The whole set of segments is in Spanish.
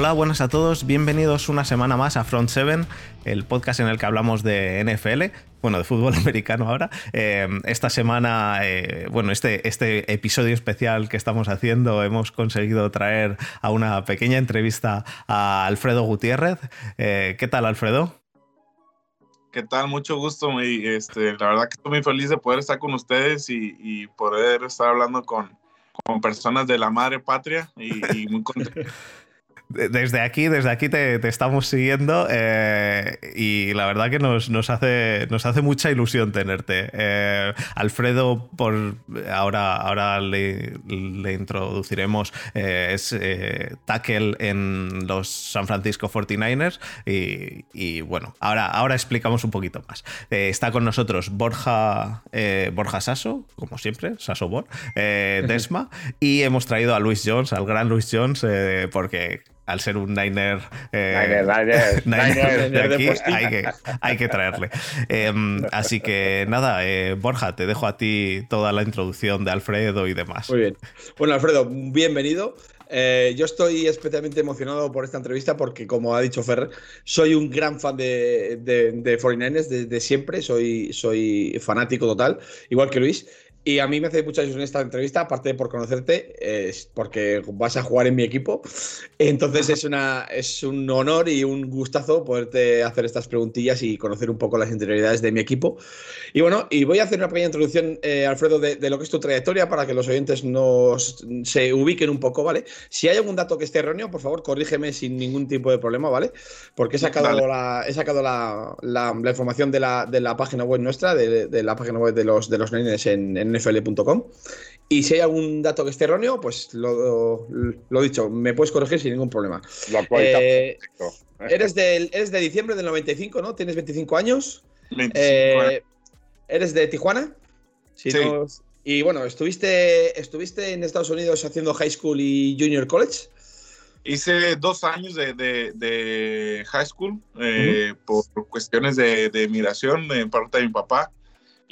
Hola, buenas a todos, bienvenidos una semana más a Front 7, el podcast en el que hablamos de NFL, bueno, de fútbol americano ahora. Eh, esta semana, eh, bueno, este, este episodio especial que estamos haciendo, hemos conseguido traer a una pequeña entrevista a Alfredo Gutiérrez. Eh, ¿Qué tal, Alfredo? ¿Qué tal? Mucho gusto. este, la verdad que estoy muy feliz de poder estar con ustedes y, poder estar hablando con, con, personas de la madre patria y, y muy contento. desde aquí, desde aquí te, estamos siguiendo eh, y la verdad que nos, nos, hace, nos hace mucha ilusión tenerte. Eh, Alfredo, por ahora, ahora le, introduciremos, eh, es tackle en los San Francisco 49ers y, bueno, ahora, ahora explicamos un poquito más. está con nosotros Borja, Borja Sasso, como siempre, Sasso Bor, Desma, y hemos traído a Luis Jones, al gran Luis Jones, porque al ser un Niner, eh, de aquí, hay que, traerle. Em, así que nada, eh, Borja, te dejo a ti toda la introducción de Alfredo y demás. Muy bien. Bueno, Alfredo, bienvenido. Eh, yo estoy especialmente emocionado por esta entrevista porque, como ha dicho Ferrer, soy un gran fan de, de, de 49ers desde siempre, soy, soy fanático total, igual que Luis. Y a mí me hace mucha ilusión esta entrevista, aparte de por conocerte, es porque vas a jugar en mi equipo. Entonces es, una, es un honor y un gustazo poderte hacer estas preguntillas y conocer un poco las interioridades de mi equipo. Y bueno, y voy a hacer una pequeña introducción, eh, Alfredo, de, lo que es tu trayectoria para que los oyentes nos se ubiquen un poco, ¿vale? Si hay algún dato que esté erróneo, por favor, corrígeme sin ningún tipo de problema, ¿vale? Porque he sacado, la, he sacado la, la, información de la, de la, página web nuestra, de, la página web de los, de los nenes en nfl.com. Y si hay algún dato que esté erróneo, pues lo, lo dicho, me puedes corregir sin ningún problema. Eh, eres, del, eres de diciembre del 95, ¿no? Tienes 25 años. 25 eh, ¿Eres de Tijuana? sí. y bueno, ¿estuviste, ¿estuviste en Estados Unidos haciendo high school y junior college? Hice dos años de, de, high school eh, por cuestiones de, de migración de parte de mi papá.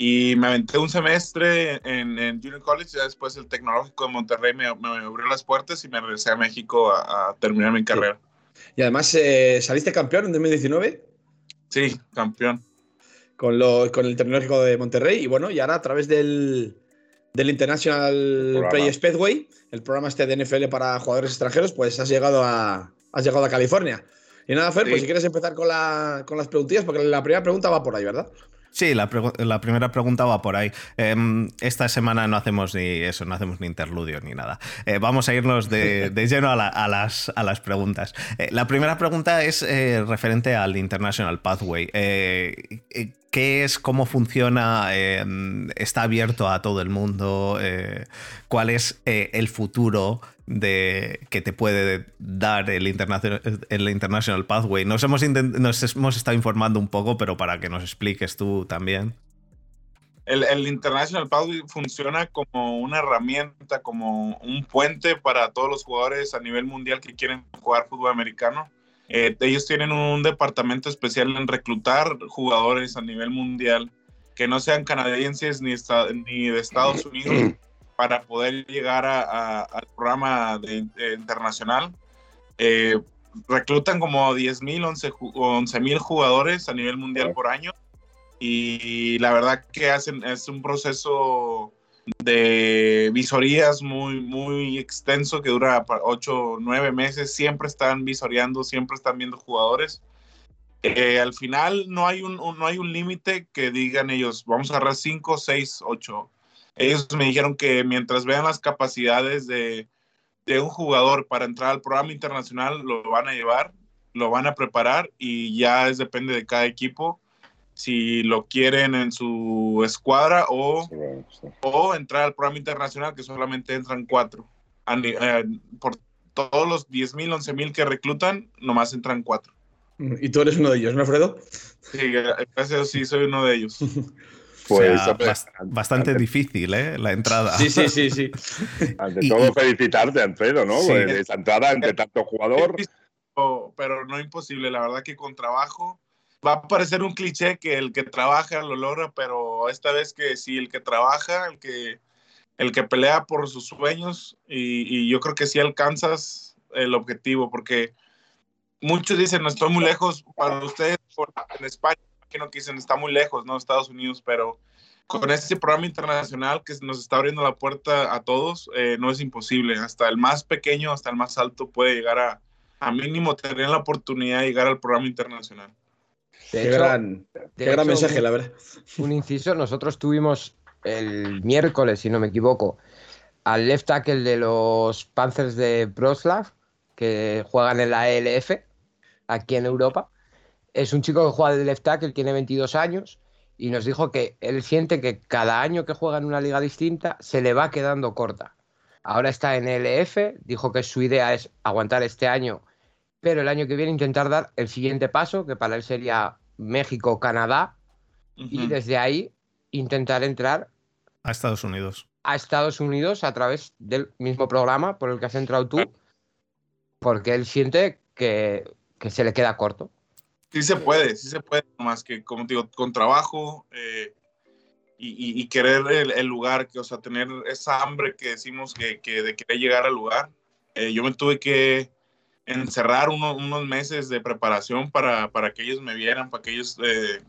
Y me aventé un semestre en, Junior College, y después el Tecnológico de Monterrey me, abrió las puertas y me regresé a México a, terminar mi carrera. Y además, eh, ¿saliste campeón en 2019? Sí, campeón. Con, lo, con el Tecnológico de Monterrey. Y bueno, y ahora a través del, del International Play Speedway, el programa este de NFL para jugadores extranjeros, pues has llegado a, has llegado a California. Y nada, Fer, pues si quieres empezar con, la, con las preguntillas, porque la primera pregunta va por ahí, ¿verdad? Sí, la, primera pregunta va por ahí. Em, esta semana no hacemos ni eso, no hacemos ni interludio ni nada. Eh, vamos a irnos de, lleno a, las, a, las, preguntas. Eh, la primera pregunta es eh, referente al International Pathway. ¿Qué es? ¿Cómo funciona? Em, ¿Está abierto a todo el mundo? ¿Cuál es el futuro? De que te puede dar el, el International Pathway. Nos hemos, nos hemos estado informando un poco, pero para que nos expliques tú también. El, el, International Pathway funciona como una herramienta, como un puente para todos los jugadores a nivel mundial que quieren jugar fútbol americano. Eh, ellos tienen un departamento especial en reclutar jugadores a nivel mundial que no sean canadienses ni, ni de Estados Unidos para poder llegar al programa de, internacional. Eh, reclutan como 10 mil, 11 mil jugadores a nivel mundial por año. Y la verdad que hacen es un proceso de visorías muy muy extenso que dura 8 9 meses. Siempre están visoreando siempre están viendo jugadores. Eh, al final no hay un, no hay un límite que digan ellos vamos a agarrar 5 6 8 ellos me dijeron que mientras vean las capacidades de, un jugador para entrar al programa internacional, lo van a llevar, lo van a preparar y ya es depende de cada equipo si lo quieren en su escuadra o, o entrar al programa internacional que solamente entran cuatro. Eh, por todos los 10 mil, 11 mil que reclutan, nomás entran cuatro. ¿Y tú eres uno de ellos, no, Alfredo? Sí, gracias, sí, soy uno de ellos. Pues bastante difícil, ¿eh? La entrada. Sí, sí, sí, sí. Ante todo, felicitarte, Alfredo, ¿no? Sí. Pues, esa entrada entre tanto jugador. Pero no imposible, la verdad que con trabajo va a parecer un cliché que el que trabaja lo logra, pero esta vez que sí, el que trabaja, el que, el que pelea por sus sueños, y, y yo creo que sí alcanzas el objetivo, porque muchos dicen, no estoy muy lejos para ustedes en España, que no dicen, está muy lejos, ¿no? Estados Unidos, pero con este programa internacional que nos está abriendo la puerta a todos, eh, no es imposible. Hasta el más pequeño, hasta el más alto puede llegar a, a mínimo tener la oportunidad de llegar al programa internacional. qué gran, gran mensaje, la verdad. Un inciso, nosotros tuvimos el miércoles, si no me equivoco, al left tackle de los Panthers de Wrocław, que juegan en la ELF, aquí en Europa. Es un chico que juega de left tackle, tiene 22 años, y nos dijo que él siente que cada año que juega en una liga distinta se le va quedando corta. Ahora está en ELF, dijo que su idea es aguantar este año, pero el año que viene intentar dar el siguiente paso, que para él sería México-Canadá, y desde ahí intentar entrar a Estados Unidos. A Estados Unidos a través del mismo programa por el que has entrado tú, porque él siente que, que se le queda corto. Sí se puede, sí se puede, más que, como digo, con trabajo eh, y, y, querer el, lugar, que, o sea, tener esa hambre que decimos que, que de querer llegar al lugar. Eh, yo me tuve que encerrar uno, unos meses de preparación para, para, que ellos me vieran, para que ellos eh,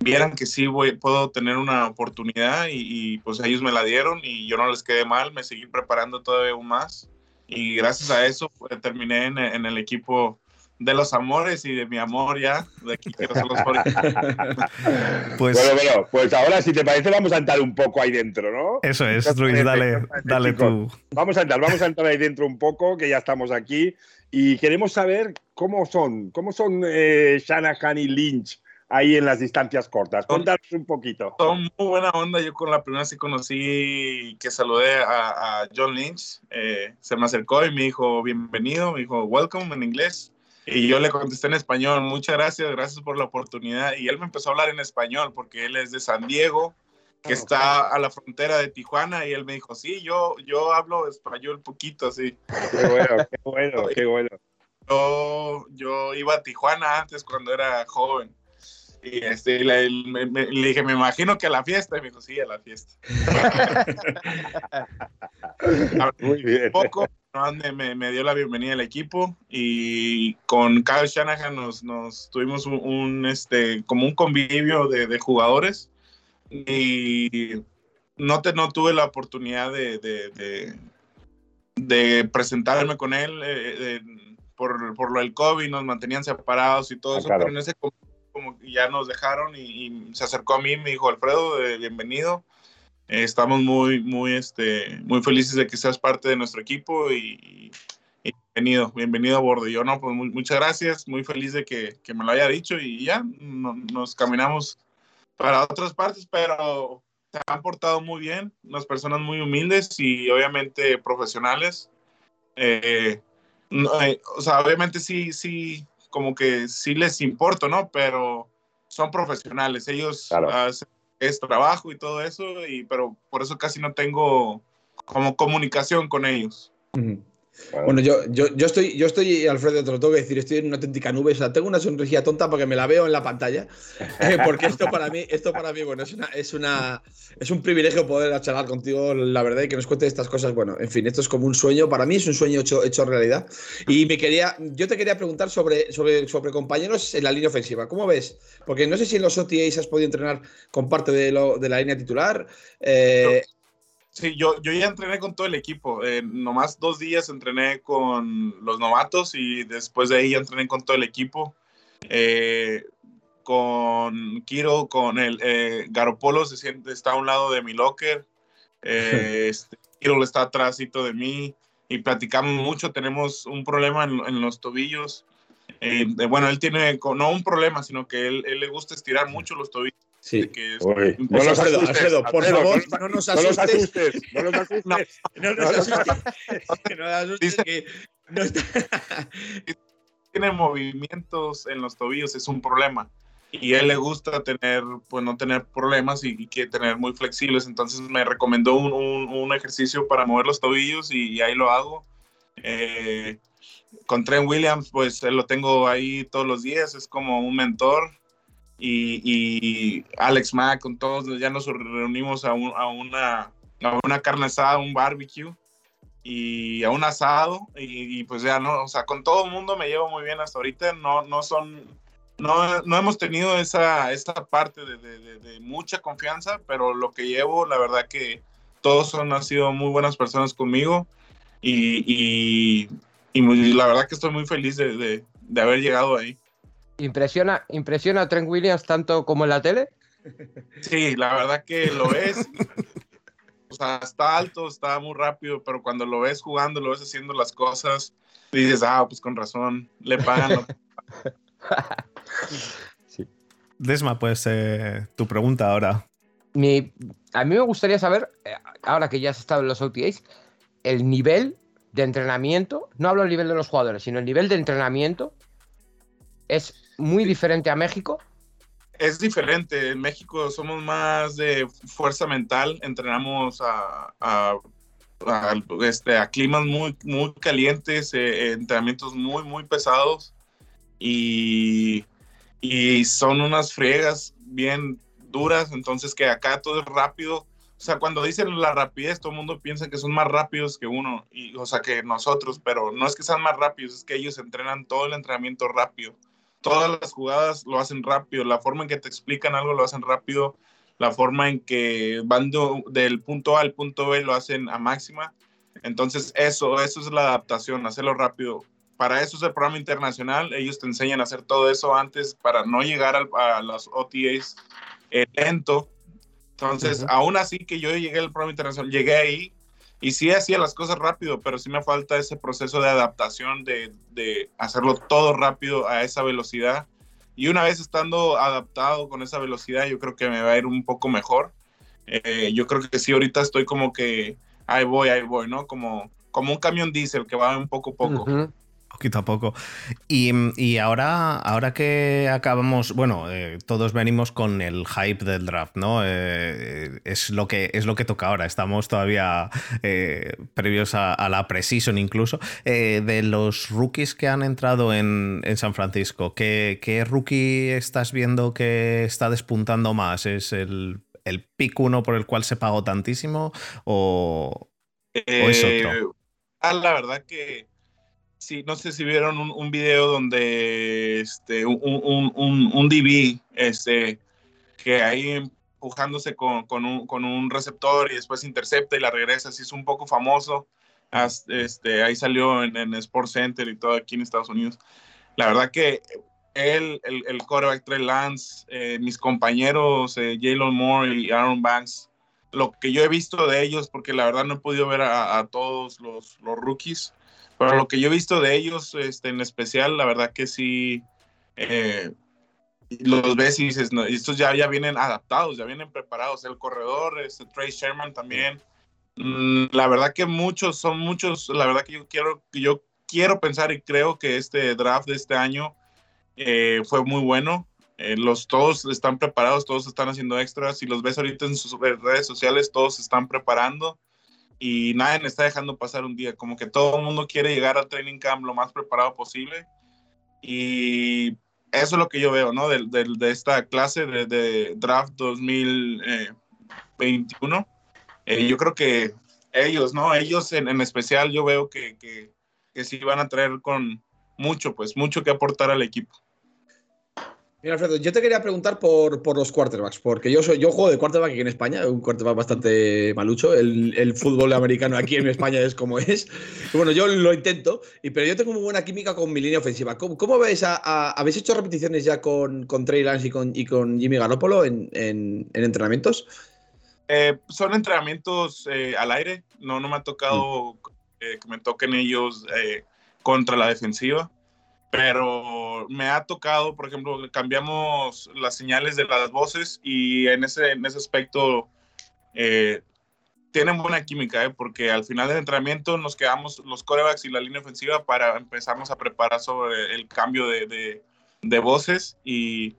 vieran que sí voy, puedo tener una oportunidad y, pues ellos me la dieron y yo no les quedé mal, me seguí preparando todavía más y gracias a eso pues, terminé en, en el equipo de los amores y de mi amor ya. De aquí quiero ser los pues, bueno, bueno, pues ahora si te parece vamos a entrar un poco ahí dentro, ¿no? Eso es, Luis, dale, dale tú. Vamos a entrar, vamos a entrar ahí dentro un poco, que ya estamos aquí. Y queremos saber cómo son, cómo son eh, Shanahan y Lynch ahí en las distancias cortas. Contanos un poquito. Son muy buena onda. Yo con la primera sí conocí que saludé a, a John Lynch. Eh, se me acercó y me dijo bienvenido, me dijo welcome en inglés. Y yo le contesté en español, muchas gracias, gracias por la oportunidad. Y él me empezó a hablar en español porque él es de San Diego, que está a la frontera de Tijuana. Y él me dijo, sí, yo, yo hablo español poquito, así. Qué bueno, qué bueno, qué bueno. Yo, yo iba a Tijuana antes cuando era joven. Y este, le, me, me, le, dije, me imagino que a la fiesta. Y me dijo, sí, a la fiesta. Muy bien. Poco, me, me, dio la bienvenida al equipo y con Kyle Shanahan nos, nos tuvimos un, un, este, como un convivio de, de, jugadores y no, te, no tuve la oportunidad de, de, de presentarme con él eh, por, por, lo del COVID, nos mantenían separados y todo eso, claro. pero en ese como ya nos dejaron y, y, se acercó a mí, me dijo Alfredo, eh, bienvenido estamos muy, muy, este, muy felices de que seas parte de nuestro equipo y, y bienvenido, bienvenido a bordo. Y yo no, pues muy, muchas gracias, muy feliz de que, que, me lo haya dicho y ya no, nos caminamos para otras partes, pero se han portado muy bien, unas personas muy humildes y obviamente profesionales. Eh, no, eh, o sea, obviamente sí, sí, como que sí les importa, ¿no? Pero son profesionales, ellos claro. uh, es trabajo y todo eso, y, pero por eso casi no tengo como comunicación con ellos. Bueno, yo, yo, yo, estoy, yo estoy, Alfredo, te lo tengo que decir, estoy en una auténtica nube. O sea, tengo una sonrisilla tonta porque me la veo en la pantalla. Eh, porque esto para mí, esto para mí, bueno, es una, es una, es un privilegio poder charlar contigo, la verdad, y que nos cuentes estas cosas. Bueno, en fin, esto es como un sueño. Para mí es un sueño hecho, hecho realidad. Y me quería, yo te quería preguntar sobre, sobre, sobre compañeros en la línea ofensiva. ¿Cómo ves? Porque no sé si en los OTAs has podido entrenar con parte de, lo, de la línea titular. Eh, no. Sí, yo, yo ya entrené con todo el equipo. Eh, nomás dos días entrené con los novatos y después de ahí ya entrené con todo el equipo. Eh, con Kiro, con el eh, Garopolo se siente, está a un lado de mi locker. este, Kiro está atrásito de mí y platicamos mucho. Tenemos un problema en, en los tobillos. bueno, él tiene no un problema, sino que él, él le gusta estirar mucho los tobillos. Sí. Que es, Uy, no los Alfredo, Alfredo, por Alfredo, favor, no, no, nos asustes. No nos asustes. No, no nos asustes. que no nos asustes que no. Tiene movimientos en los tobillos, es un problema. Y a él le gusta tener, pues no tener problemas y, y quiere tener muy flexibles. Entonces me recomendó un, un, un ejercicio para mover los tobillos y, y ahí lo hago. Eh, con Trent Williams, pues lo tengo ahí todos los días, es como un mentor y, y, Alex Mack, con todos, ya nos reunimos a, un, a, una, a una carne asada, un barbecue. y a un asado y, pues ya no, o sea, con todo el mundo me llevo muy bien hasta ahorita, no, no son, no, no hemos tenido esa, esa parte de, de, mucha confianza, pero lo que llevo, la verdad que todos son, han sido muy buenas personas conmigo y, y, y la verdad que estoy muy feliz de, haber llegado ahí. ¿Impresiona, ¿Impresiona a Trent Williams tanto como en la tele? Sí, la verdad que lo es. O sea, está alto, está muy rápido, pero cuando lo ves jugando, lo ves haciendo las cosas, dices, ah, pues con razón, le pagan. Desma, pues eh, tu pregunta ahora. Mi, a mí me gustaría saber, eh, ahora que ya has estado en los OTAs, el nivel de entrenamiento, no hablo del nivel de los jugadores, sino el nivel de entrenamiento es muy diferente a México es diferente. En México somos más de fuerza mental, entrenamos a, a, este, a climas muy, muy calientes, eh, entrenamientos muy, muy pesados y, y son unas friegas bien duras, entonces que acá todo es rápido. O sea, cuando dicen la rapidez, todo el mundo piensa que son más rápidos que uno, y, o sea, que nosotros, pero no es que sean más rápidos, es que ellos entrenan todo el entrenamiento rápido todas las jugadas lo hacen rápido, la forma en que te explican algo lo hacen rápido, la forma en que van del punto A al punto B lo hacen a máxima. Entonces eso, eso es la adaptación, hacerlo rápido. Para eso es el programa internacional, ellos te enseñan a hacer todo eso antes para no llegar a las OTAs eh, lento. Entonces, aún así que yo llegué al programa internacional, llegué ahí y sí hacía las cosas rápido, pero sí me falta ese proceso de adaptación, de, de, hacerlo todo rápido a esa velocidad. Y una vez estando adaptado con esa velocidad, yo creo que me va a ir un poco mejor. Eh, yo creo que sí, ahorita estoy como que ahí voy, ahí voy, ¿no? Como, como un camión diésel que va un poco a poco poquito a poco. Y, ahora, ahora que acabamos, bueno, eh, todos venimos con el hype del draft, ¿no? Eh, es, lo que, es lo que toca ahora. Estamos todavía eh, previos a, la precision incluso. de los rookies que han entrado en, San Francisco, ¿qué, rookie estás viendo que está despuntando más? ¿Es el, el pick uno por el cual se pagó tantísimo o, es otro? Ah, la verdad que sí, no sé si vieron un, video donde este, un, un, un, DB, este, que ahí empujándose con, con, un, con, un, receptor y después intercepta y la regresa, así es un poco famoso. Este, ahí salió en, en Sports Center y todo aquí en Estados Unidos. La verdad que él, el, el quarterback Trey Lance, eh, mis compañeros eh, Jalen Moore y Aaron Banks, lo que yo he visto de ellos, porque la verdad no he podido ver a, a todos los, los rookies, pero lo que yo he visto de ellos, este, en especial, la verdad que sí, eh, los ves y dices, no, estos ya, ya vienen adaptados, ya vienen preparados. El corredor, este, Trey Sherman también. Mm, la verdad que muchos, son muchos, la verdad que yo quiero, yo quiero pensar y creo que este draft de este año eh, fue muy bueno. Eh, los todos están preparados, todos están haciendo extras. Si los ves ahorita en sus redes sociales, todos se están preparando y nadie me está dejando pasar un día. Como que todo el mundo quiere llegar al training camp lo más preparado posible. Y eso es lo que yo veo, ¿no? De, de, esta clase de, draft 2021. Eh, yo creo que ellos, ¿no? Ellos en, en especial yo veo que, que, que sí van a traer con mucho, pues mucho que aportar al equipo. Mira, Alfredo, yo te quería preguntar por, por, los quarterbacks, porque yo soy, yo juego de quarterback aquí en España, un quarterback bastante malucho. El, el fútbol americano aquí en España es como es. bueno, yo lo intento, y, pero yo tengo muy buena química con mi línea ofensiva. ¿Cómo, cómo veis? A, ¿Habéis hecho repeticiones ya con, con Trey Lance y con, y con Jimmy Garoppolo en, en, entrenamientos? Eh, son entrenamientos eh, al aire. No, no me ha tocado mm. eh, que me toquen ellos contra la defensiva pero me ha tocado, por ejemplo, cambiamos las señales de las voces y en ese, en ese aspecto eh, tienen buena química, ¿eh? porque al final del entrenamiento nos quedamos los corebacks y la línea ofensiva para empezarnos a preparar sobre el cambio de, de, de voces y,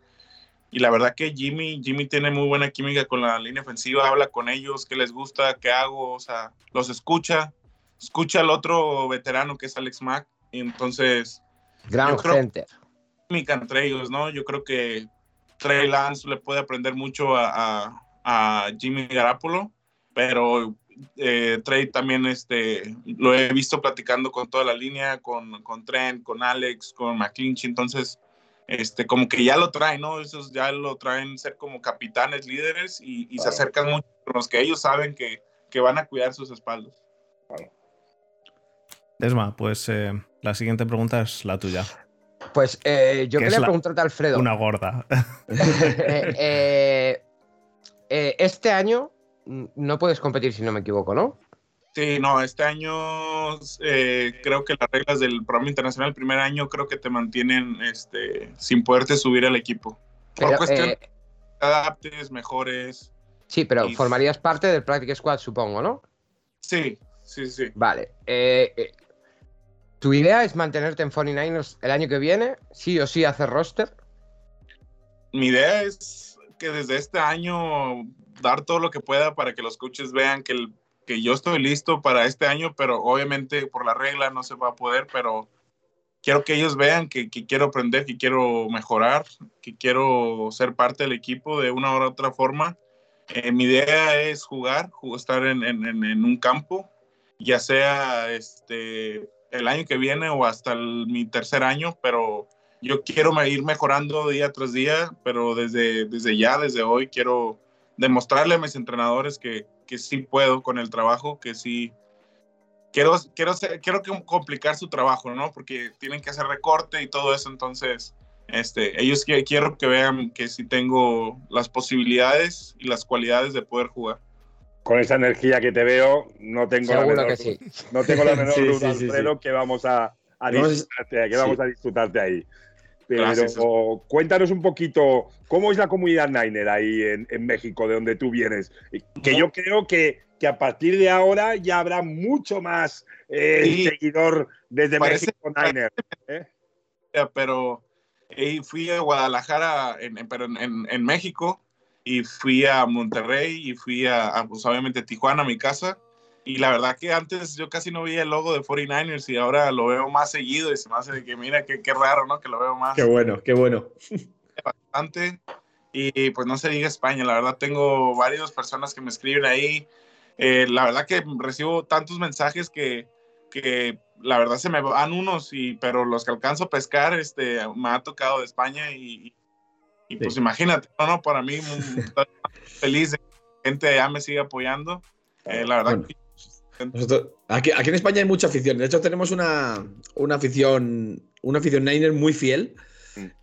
y, la verdad que Jimmy, Jimmy tiene muy buena química con la línea ofensiva, habla con ellos, qué les gusta, qué hago, o sea, los escucha, escucha al otro veterano que es Alex Mack, y entonces Gran. Química entre ellos, ¿no? Yo creo que Trey Lance le puede aprender mucho a, a, Jimmy Garapolo, pero eh, Trey también este, lo he visto platicando con toda la línea, con, con Trent, con Alex, con McClinchy, entonces este, como que ya lo traen, ¿no? Esos ya lo traen ser como capitanes, líderes y, y se acercan mucho con los que ellos saben que, que van a cuidar sus espaldas. Esma, pues eh, la siguiente pregunta es la tuya. Pues eh, yo ¿Qué quería preguntarte, Alfredo. Una gorda. Eh, eh, eh, este año mm, no puedes competir si no me equivoco, ¿no? Sí, no, este año eh, creo que las reglas del programa internacional, el primer año, creo que te mantienen este, sin poderte subir al equipo. Por cuestión eh, adaptes, mejores. sí, pero y- formarías parte del Practice Squad, supongo, ¿no? Sí, sí, sí. Vale. eh, eh, ¿Tu idea es mantenerte en 49ers el año que viene? ¿Sí o sí hacer roster? Mi idea es que desde este año dar todo lo que pueda para que los coaches vean que, el- que yo estoy listo para este año, pero obviamente por la regla no se va a poder, pero quiero que ellos vean que, quiero aprender, que quiero mejorar, que quiero ser parte del equipo de una u otra forma. Eh, mi idea es jugar, ju- estar en- en un campo, ya sea este, el año que viene o hasta el- mi tercer año, pero yo quiero ir mejorando día tras día, pero desde, desde ya, desde hoy, quiero demostrarle a mis entrenadores que, que sí puedo con el trabajo, que sí. Quiero, quiero, quiero complicar su trabajo, ¿no? Porque tienen que hacer recorte y todo eso, entonces, este, ellos quiero que vean que sí tengo las posibilidades y las cualidades de poder jugar. Con esa energía que te veo, no tengo la menor, que sí. no tengo la menor Sí, duda, sí, sí, Alfredo, que vamos a, a disfrutarte, que vamos sí. a disfrutarte ahí. Pero Gracias. cuéntanos un poquito cómo es la comunidad Niner ahí en, en México, de donde tú vienes. Que yo creo que, que a partir de ahora ya habrá mucho más eh, Sí. seguidor desde Parece- México Niner. ¿eh? Pero eh, fui a Guadalajara, en, en- pero en, en- en México, y fui a Monterrey, y fui a, a, pues obviamente Tijuana, mi casa. Y la verdad que antes yo casi no veía el logo de 49ers y ahora lo veo más seguido y se me hace de que mira qué, qué raro, ¿no? Que lo veo más Qué bueno, qué bueno. bastante. Y pues no se diga España, la verdad tengo varias personas que me escriben ahí. Eh, la verdad que recibo tantos mensajes que, que la verdad se me van unos, y, pero los que alcanzo a pescar, este, me ha tocado de España y, y pues Sí. imagínate, no, no, para mí feliz de que la gente allá me siga apoyando. Eh, la verdad Bueno. que Nosotros- aquí, aquí en España hay mucha afición. De hecho, tenemos una, una afición, una afición Niner muy fiel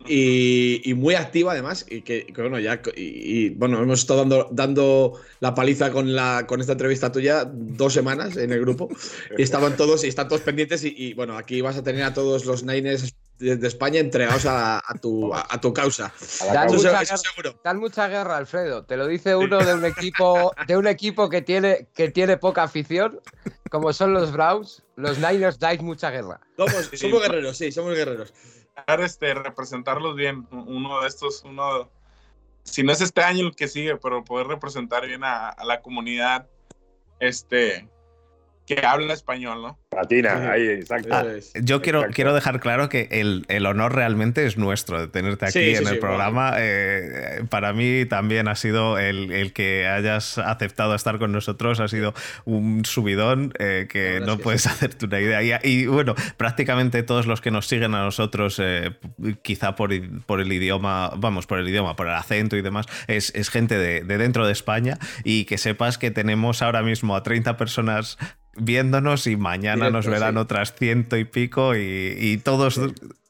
y, y muy activa además. Y que, que, bueno, ya y, y, bueno, hemos estado dando, dando la paliza con la con esta entrevista tuya dos semanas en el grupo. Y estaban todos, y están todos pendientes. Y, y, bueno, aquí vas a tener a todos los Niners de, de España entregados a, a tu, a, a tu causa. Dan mucha eso guerra. seguro. Dan mucha guerra, Alfredo. Te lo dice uno de un equipo, de un equipo que tiene, que tiene poca afición, como son los Browns. Los Niners dais mucha guerra. Somos, somos guerreros, sí, somos guerreros. este, representarlos bien, uno de estos, uno, si no es este año el que sigue, pero poder representar bien a, a la comunidad este, que habla español, ¿no? Latina, ahí, exacto. Es. Yo quiero, Exacto. quiero dejar claro que el, el honor realmente es nuestro de tenerte aquí Sí, sí, en el sí, programa. Eh, para mí también ha sido el, el que hayas aceptado estar con nosotros, ha sido un subidón eh, que verdad no puedes sí. hacerte una idea. Y, y, bueno, prácticamente todos los que nos siguen a nosotros, eh, quizá por, i- por el idioma, vamos, por el idioma, por el acento y demás, es, es gente de, de dentro de España y que sepas que tenemos ahora mismo a 30 personas viéndonos y mañana Directo, nos verán sí. otras ciento y pico y, y todos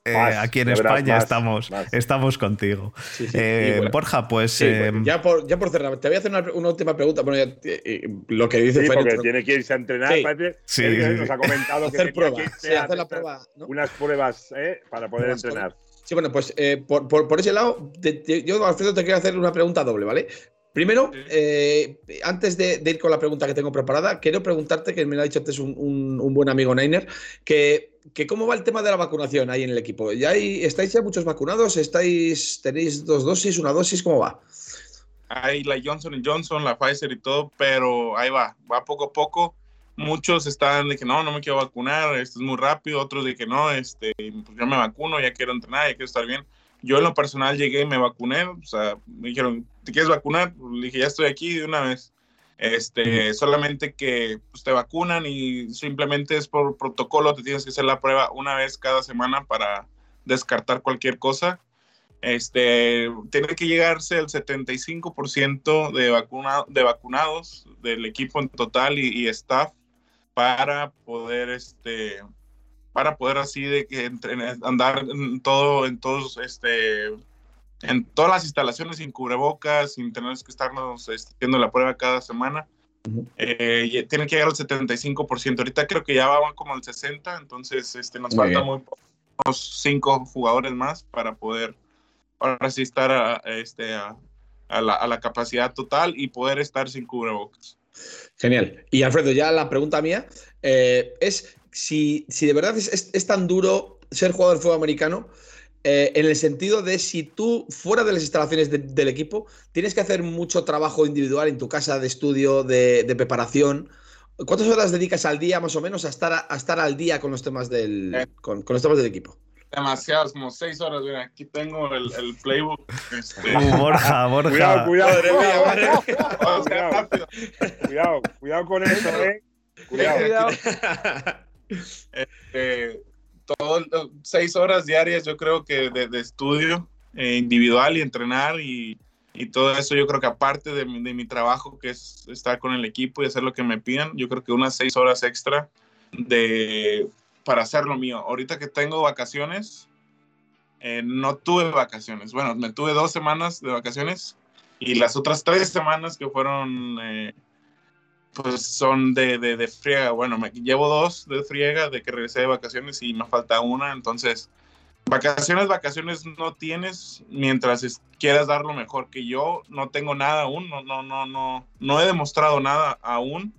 eh, Más, aquí en España más, estamos, más. estamos contigo. Sí, sí. Eh, Y bueno, Borja, pues sí, eh, bueno, ya, por, ya por cerrar, te voy a hacer una, una última pregunta. Bueno, ya, eh, lo que dice Sí, Fer, porque pero- tiene que irse a entrenar. Sí. parece. Sí, Él sí, nos ha comentado que hacer tenía que prueba. irse Sí, a hacer la hacer prueba. ¿no? Unas pruebas ¿eh? para poder Pruebas, entrenar. Sí, bueno, pues eh, por, por- por ese lado, te- te- yo, Alfredo, te quiero hacer una pregunta doble, ¿vale? Primero, eh, antes de, de ir con la pregunta que tengo preparada, quiero preguntarte, que me lo ha dicho antes un, un- un buen amigo Niner, que, que cómo va el tema de la vacunación ahí en el equipo. ¿Ya hay- ¿Estáis ya muchos vacunados? ¿Estáis, ¿Tenéis dos dosis, una dosis? ¿Cómo va? Hay la Johnson Johnson, la Pfizer y todo, pero ahí va, va poco a poco. Muchos están de que no, no me quiero vacunar, esto es muy rápido, otros de que no, este, pues ya me vacuno, ya quiero entrenar, ya quiero estar bien. Yo en lo personal llegué y me vacuné, o sea, me dijeron, ¿te quieres vacunar? Le dije, ya estoy aquí de una vez. Este, solamente que pues, te vacunan y simplemente es por protocolo, te tienes que hacer la prueba una vez cada semana para descartar cualquier cosa. Este, tiene que llegarse el 75% de, vacuna, de vacunados del equipo en total y, y staff para poder este para poder así de que andar en todo en todos este en todas las instalaciones sin cubrebocas sin tener que estarnos este, haciendo la prueba cada semana eh, tiene que llegar al 75% ahorita creo que ya van como al 60 entonces este nos Muy falta bien. muy pocos cinco jugadores más para poder ahora sí estar a, este a, a la, a la capacidad total y poder estar sin cubrebocas Genial. Y Alfredo, ya la pregunta mía eh, es si, si de verdad es, es- es tan duro ser jugador de fútbol americano, eh, en el sentido de si tú, fuera de las instalaciones de- del equipo, tienes que hacer mucho trabajo individual en tu casa de estudio, de, de preparación. ¿Cuántas horas dedicas al día, más o menos, a estar, a, estar al día con los temas del, Eh. con, con los temas del equipo? demasiados, como seis horas. Mira, aquí tengo el, el playbook. Este, Uh, Borja, Borja. Cuidado, cuidado. Madre mía, madre mía. vamos a cuidado. rápido. Cuidado, cuidado con eso, ¿eh? Cuidado. Cuidado. Eh, todo, seis horas diarias, yo creo que de, de estudio eh, individual y entrenar y, y todo eso, yo creo que aparte de mi, de mi trabajo, que es estar con el equipo y hacer lo que me pidan, yo creo que unas seis horas extra de, para hacer lo mío. Ahorita que tengo vacaciones, eh, no tuve vacaciones. Bueno, me tuve dos semanas de vacaciones y las otras tres semanas que fueron, eh, pues son de, de, de friega. Bueno, me llevo dos de friega de que regresé de vacaciones y me falta una. Entonces, vacaciones, vacaciones no tienes mientras quieras dar lo mejor que yo. No tengo nada aún, no, no, no, no, no he demostrado nada aún.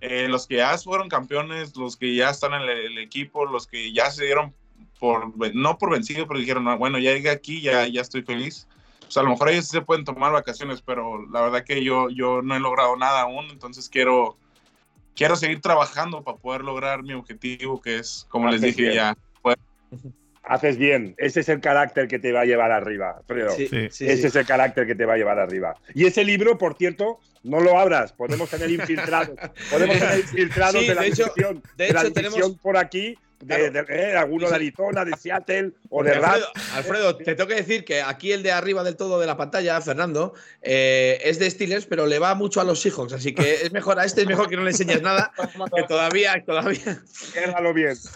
Eh, los que ya fueron campeones, los que ya están en el, equipo, los que ya se dieron por, no por vencido, pero dijeron, "Ah, bueno, ya llegué aquí, ya, ya estoy feliz. Pues a lo mejor ellos sí se pueden tomar vacaciones, pero la verdad que yo, yo no he logrado nada aún, entonces quiero, quiero seguir trabajando para poder lograr mi objetivo, que es, como les Haces dije, bien. ya Haces bien. Ese es el carácter que te va a llevar arriba, Alfredo. Sí, Sí. sí, Ese sí. es el carácter que te va a llevar arriba. Y ese libro, por cierto, no lo abras. Podemos tener infiltrados. Podemos tener infiltrados Sí, de la de hecho- división, de de la hecho, tenemos- por aquí, de, de- eh, alguno de Arizona, de Seattle o de Alfredo. Alfredo, te tengo que decir que aquí el de arriba del todo de la pantalla, Fernando, eh, es de Steelers, pero le va mucho a los Seahawks, así que es mejor a este es mejor que no le enseñes nada, que todavía, todavía. Ciérralo bien.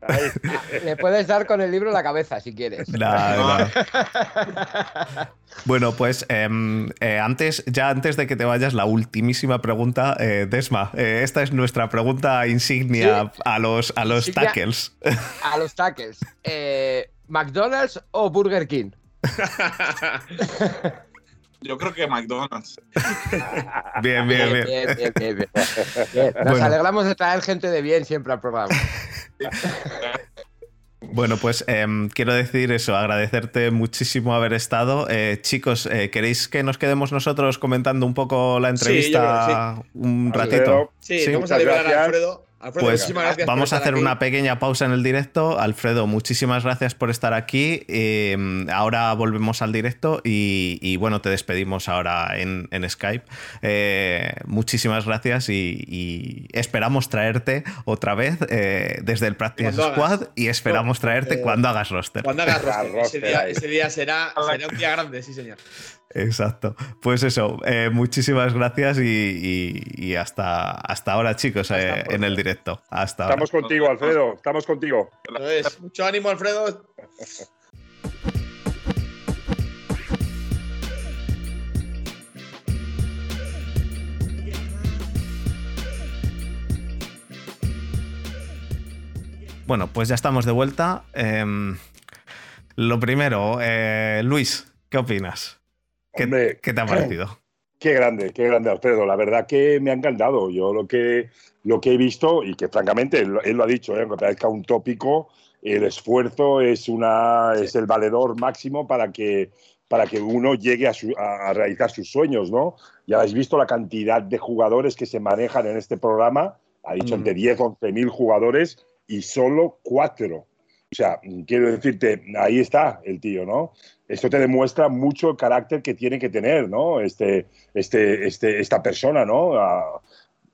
Le puedes dar con el libro en la cabeza si quieres. Bueno, pues em, eh, antes, ya antes de que te vayas, la ultimísima pregunta, eh, Desma. eh, esta es nuestra pregunta insignia a los, a los Insignia. tackles. A los tackles. Eh, ¿McDonald's o Burger King? yo creo que McDonald's. Bien, bien, bien. bien, bien, bien, bien. Bien, Nos Bueno. alegramos de traer gente de bien siempre al programa. Bueno, pues em, quiero decir eso, agradecerte muchísimo haber estado. Eh, chicos, eh, ¿queréis que nos quedemos nosotros comentando un poco la Sí, yo entrevista un Alfredo, ratito? Sí, Sí, vamos a liberar a. Alfredo. Alfredo, Pues muchísimas gracias por vamos a hacer aquí. una pequeña pausa en el directo. Alfredo, muchísimas gracias por estar aquí. Eh, ahora volvemos al directo y, y, bueno, te despedimos ahora en, en Skype. Eh, muchísimas gracias y, y esperamos traerte otra vez eh, desde el Practice hagas. Squad y esperamos traerte eh, cuando hagas roster. Cuando hagas roster. Ese día, ahí. ese día será, será un día grande, sí, señor. Exacto. Pues eso, eh, muchísimas gracias y, y- y hasta, hasta ahora, chicos, eh, en el directo. Hasta ahora. Estamos contigo, Alfredo. Estamos contigo. Entonces, mucho ánimo, Alfredo. Bueno, pues ya estamos de vuelta. Em, lo primero, eh, Luis, ¿qué opinas? ¿Qué, Hombre, qué te ha parecido? Qué grande, qué grande, Alfredo. La verdad que me ha encantado. Yo lo que, lo que he visto, y que francamente él, él lo ha dicho, ¿eh? aunque parezca un tópico, el esfuerzo es, una, es el valedor máximo para que, para que uno llegue a, su- a- a realizar sus sueños, ¿no? Ya habéis visto la cantidad de jugadores que se manejan en este programa. Ha dicho Mm. entre 10, 11 mil jugadores y solo cuatro O sea, quiero decirte, ahí está el tío, ¿no? Esto te demuestra mucho el carácter que tiene que tener, ¿no? Este, este, este, esta persona, ¿no?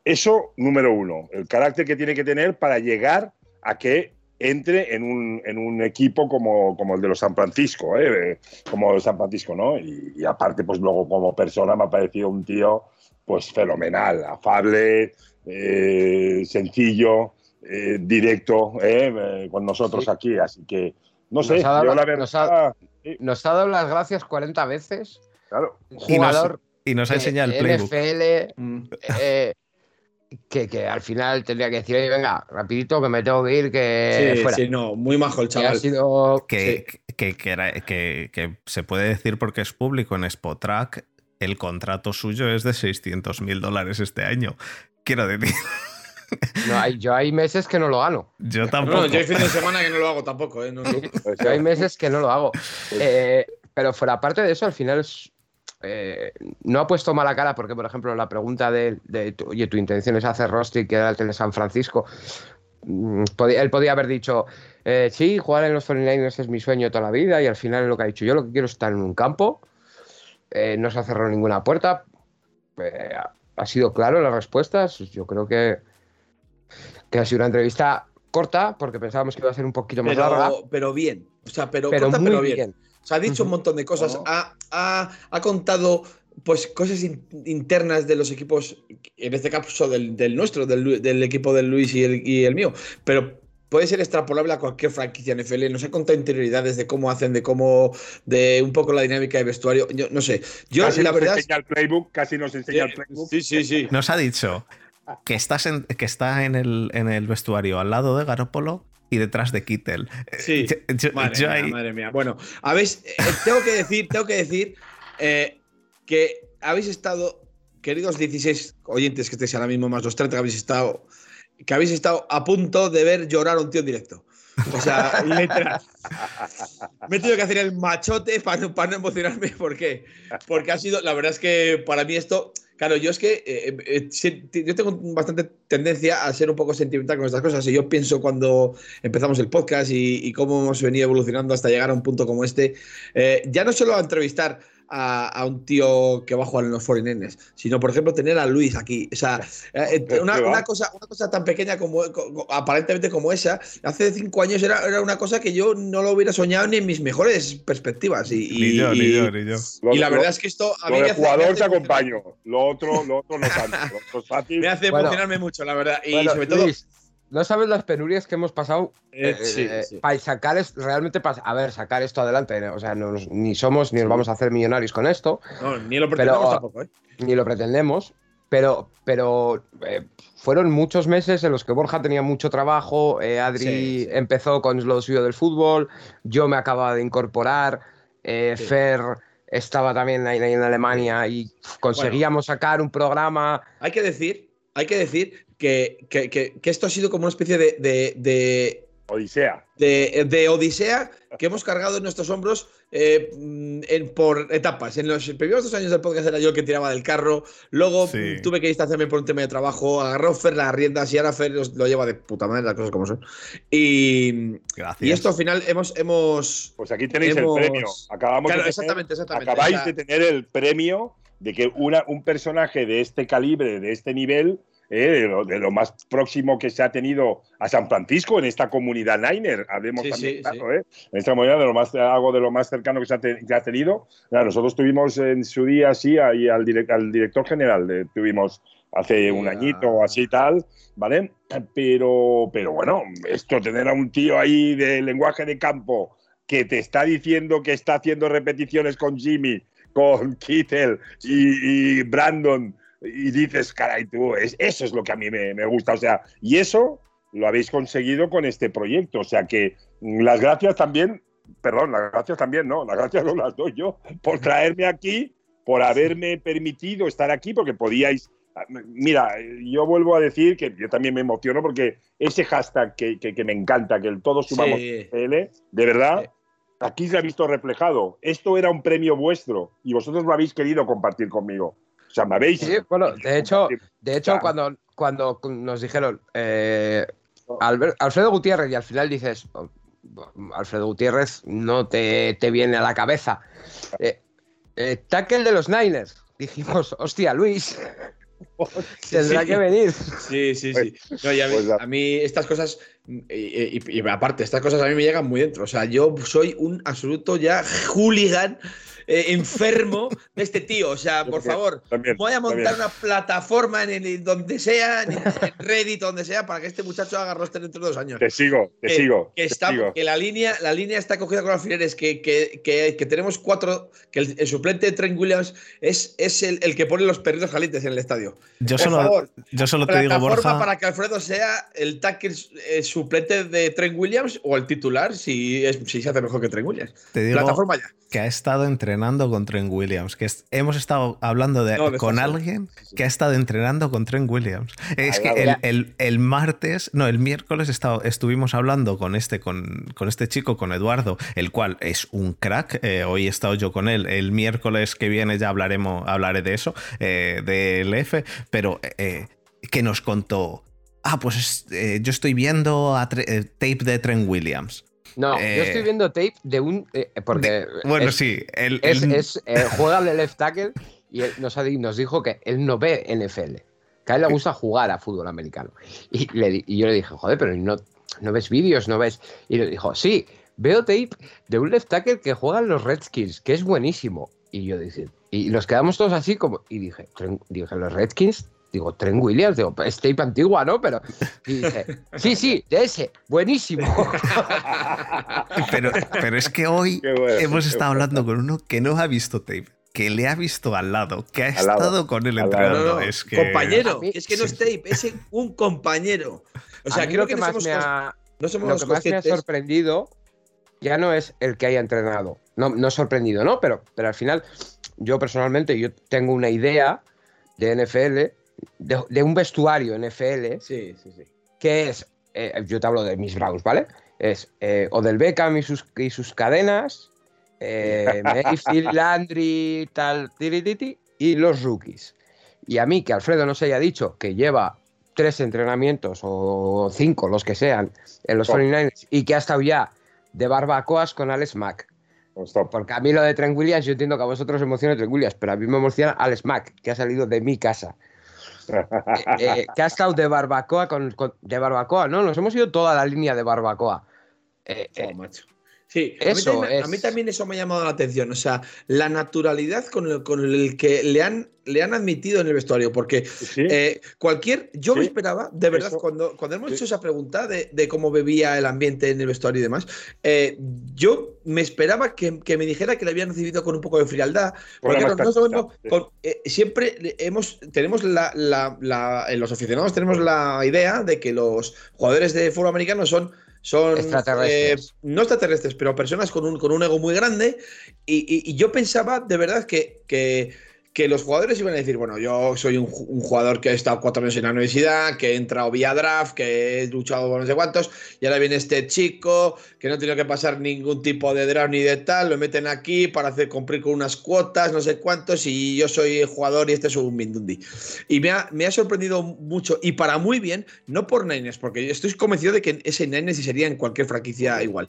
Eso, número uno, el carácter que tiene que tener para llegar a que entre en un, en un equipo como, como, el de los San Francisco, ¿eh? como el San Francisco, ¿no? Y, y, aparte, pues luego como persona me ha parecido un tío, pues fenomenal, afable, eh, sencillo, eh, directo eh, con nosotros sí. aquí, así que no sé, nos ha dado, yo la verdad, nos ha, sí. nos ha dado las gracias 40 veces. Claro. Jugador y nos, y nos ha enseñado el playbook. NFL, mm. eh, que, que, al final tendría que decir, oye, venga, rapidito que me tengo que ir, que sí, fuera. Sí, no, muy majo el chaval. ha sido... Que, sí. que, que, era, que, se puede decir porque es público en Spotrack, el contrato suyo es de 600 mil dólares este año. Quiero decir... No, hay, yo hay meses que no lo gano. Yo tampoco. No, yo hay fin de semana que no lo hago tampoco. ¿eh? No, no. yo hay meses que no lo hago. Eh, pero fuera parte de eso, al final es, eh, no ha puesto mala cara porque, por ejemplo, la pregunta de, de tu, oye, tu intención es hacer roster y quedarte en San Francisco. Mm, él podía haber dicho, eh, sí, jugar en los 49ers es mi sueño toda la vida y al final es lo que ha dicho. Yo lo que quiero es estar en un campo. Eh, no se ha cerrado ninguna puerta. ha sido claro las respuestas. Yo creo que que ha sido una entrevista corta porque pensábamos que iba a ser un poquito más pero, larga. Pero bien, o sea, pero, pero corta, muy pero bien. bien. O sea, ha dicho un montón de cosas, Oh. ha, ha, ha, contado pues cosas in, internas de los equipos, en este caso del, del nuestro, del, del, equipo de Luis y el, y el mío, pero puede ser extrapolable a cualquier franquicia NFL. Nos ha contado interioridades de cómo hacen, de cómo, de un poco la dinámica de vestuario. Yo no sé. Yo casi la nos verdad. enseña el playbook, casi nos enseña sí, el playbook. Sí, sí, sí. Nos ha dicho que, estás en, que está en el, en el vestuario al lado de Garópolo y detrás de Kittel. Sí, yo, madre, yo mía, ahí... madre, mía, Bueno, habéis, eh, tengo que decir, tengo que decir eh, que habéis estado, queridos 16 oyentes que estéis ahora mismo, más los 30 que habéis estado, que habéis estado a punto de ver llorar a un tío en directo. O sea, literal. Me he tenido que hacer el machote para no, para no emocionarme. ¿Por qué? Porque ha sido, la verdad es que para mí esto, claro, yo es que eh, eh, yo tengo bastante tendencia a ser un poco sentimental con estas cosas. Y yo pienso cuando empezamos el podcast y, cómo hemos venido evolucionando hasta llegar a un punto como este, eh, ya no solo a entrevistar a, a, un tío que va a jugar en los 49ers, sino, por ejemplo, tener a Luis aquí. O sea, eh, una, una, cosa, una cosa tan pequeña como, como, aparentemente como esa, hace cinco años era, era, una cosa que yo no lo hubiera soñado ni en mis mejores perspectivas. Y, y ni yo, y, ni yo, ni yo. Y la verdad es que esto a mí lo me hace, jugador me hace te acompaño, lo otro, lo otro no tanto. Lo fácil. Me hace bueno, emocionarme mucho, la verdad. Y bueno, sobre todo. Luis, no sabes las penurias que hemos pasado eh, sí, eh, sí. para sacar es, realmente para a ver sacar esto adelante o sea no, ni somos ni nos vamos a hacer millonarios con esto no, ni lo pretendemos pero, tampoco ¿eh? ni lo pretendemos pero pero eh, fueron muchos meses en los que Borja tenía mucho trabajo eh, Adri sí, empezó con lo suyo del fútbol yo me acababa de incorporar eh, Fer estaba también ahí en Alemania y conseguíamos bueno, sacar un programa. Hay que decir hay que decir que, que, que, que, esto ha sido como una especie de, de, de Odisea. De, de, Odisea que hemos cargado en nuestros hombros eh, en, por etapas. En los primeros dos años del podcast era yo el que tiraba del carro. Luego sí. tuve que distanciarme por un tema de trabajo. Agarró Fer las riendas y ahora Fer lo lleva de puta madre, las cosas como son. Y, y esto al final hemos. hemos pues aquí tenéis hemos... el premio. Acabamos claro, de tener, exactamente, exactamente. Acabáis de tener el premio de que una, un personaje de este calibre, de este nivel, eh, de, lo, de, lo, más próximo que se ha tenido a San Francisco en esta comunidad Niner. Hablemos sí, también, sí, claro, sí. ¿eh? en esta comunidad de lo más, algo de lo más cercano que se ha, te, que ha tenido. Claro, nosotros tuvimos en su día así ahí al, direct, al director general, tuvimos hace un añito o así tal, ¿vale? Pero, pero bueno, esto, tener a un tío ahí de lenguaje de campo que te está diciendo que está haciendo repeticiones con Jimmy, con Kittel y, y Brandon, y dices, caray, tú, es, eso es lo que a mí me, me, gusta. O sea, y eso lo habéis conseguido con este proyecto. O sea que las gracias también, perdón, las gracias también, no, las gracias no las doy yo por traerme aquí, por haberme permitido estar aquí, porque podíais. Mira, yo vuelvo a decir que yo también me emociono porque ese hashtag que, que, que me encanta, que el todos sumamos sí. PL, de verdad. Aquí se ha visto reflejado. Esto era un premio vuestro y vosotros lo habéis querido compartir conmigo. O sea, me habéis. Sí, bueno, de hecho, de hecho cuando, cuando nos dijeron eh, Albert, Alfredo Gutiérrez y al final dices, Alfredo Gutiérrez no te, te viene a la cabeza. Eh, eh, tackle de los Niners. Dijimos, hostia, Luis, tendrá sí. que venir. Sí, sí, sí. No, y a, mí, Pues la- a mí estas cosas, y, y- y aparte, estas cosas a mí me llegan muy dentro. O sea, yo soy un absoluto ya hooligan eh, enfermo de este tío. O sea, por favor, también, voy a montar también. una plataforma en el donde sea, en, Reddit, donde sea, para que este muchacho haga roster dentro de dos años. Te sigo, te que, sigo. que te está, sigo. que la línea, la línea está cogida con alfileres, que, que, que, que tenemos cuatro, que el, el suplente de Trent Williams es, es el, el que pone los perritos calientes en el estadio. Yo Por solo, favor, yo solo te digo, plataforma Borja. para que Alfredo sea el tackle eh, suplente de Trent Williams o el titular si, es, si se hace mejor que Trent Williams. Te digo Plataforma ya. que ha estado entrenando con Trent Williams. Que es- hemos estado hablando de, No, de con alguien que ha estado entrenando con Trent Williams. Es que el, el- el martes, no, el miércoles estaba- estuvimos hablando con este, con, con este chico, con Eduardo, el cual es un crack. eh, hoy he estado yo con él. El miércoles que viene ya hablaremos, hablaré de eso, eh, del F, pero eh, que nos contó. Ah, pues es- eh, yo estoy viendo a tape de Trent Williams. No, Eh, yo estoy viendo tape de un. eh, porque Bueno, es, sí. El, es, el- es, eh, juega de left tackle y él nos, ha nos dijo que él no ve NFL. Que a él le gusta jugar a fútbol americano. Y, le y yo le dije, joder, pero no, no ves vídeos, no ves. Y le dijo, sí, veo tape de un left tackle que juega en los Redskins, que es buenísimo. Y yo dije, y nos quedamos todos así como. Y dije, "Tren- dije, los Redskins. Digo, Trent Williams, digo, es tape antigua, ¿no? Pero. Y sí, sí, de ese, buenísimo. Pero, pero es que hoy bueno, hemos estado bueno. hablando con uno que no ha visto tape, que le ha visto al lado, que ha Al lado, estado con él entrenando. No, no, Es que... Compañero, mí- es que no es tape, es un compañero. O sea, creo lo que, más me ha, no somos lo que más me ha sorprendido ya no es el que haya entrenado. No, no sorprendido, ¿no? Pero, pero al final, yo personalmente, yo tengo una idea de NFL, de, de un vestuario NFL, Sí, sí, sí. que es, eh, yo te hablo de mis Browns, ¿vale? Es eh, Odell Beckham y sus, y sus cadenas, eh, Mayfield, Landry, tal, tirititi, y los rookies. Y a mí que Alfredo nos haya dicho que lleva tres entrenamientos o cinco, los que sean, en los Oh. 49ers y que ha estado ya de barbacoas con Alex Mack. Stop. Porque a mí lo de Trent Williams, yo entiendo que a vosotros os emociona pero a mí me emociona Alex Mack, que ha salido de mi casa. Eh, eh, que ha estado de barbacoa con, con- de barbacoa, ¿no? Nos hemos ido toda la línea de barbacoa. Eh, eh, Oh, macho. Sí, Eso a, mí también, a es- mí también eso me ha llamado la atención. O sea, la naturalidad con el, con el que le han, le han admitido en el vestuario. Porque Sí, eh, cualquier. Yo me esperaba, de verdad, eso. cuando, cuando hemos Sí. hecho esa pregunta de, de cómo bebía el ambiente en el vestuario y demás, eh, yo me esperaba que, que me dijera que le habían recibido con un poco de frialdad. Porque Bueno, claro, no más sabemos- sí. con- eh, siempre hemos, tenemos la, la- los aficionados tenemos la idea de que los jugadores de fútbol americano son, son Extraterrestres. eh, no extraterrestres, pero personas con un, con un ego muy grande. Y, y- y yo pensaba de verdad que, que, que los jugadores iban a decir, bueno, yo soy un, ju- un jugador que he estado cuatro años en la universidad, que he entrado vía draft, que he luchado por no sé cuántos, y ahora viene este chico que no ha tenido que pasar ningún tipo de draft ni de tal, lo meten aquí para hacer cumplir con unas cuotas, no sé cuántos, y yo soy jugador y este es un Mindundi. Y me ha, me ha sorprendido mucho, y para muy bien, no por Niners, porque estoy convencido de que ese Niners sería en cualquier franquicia igual,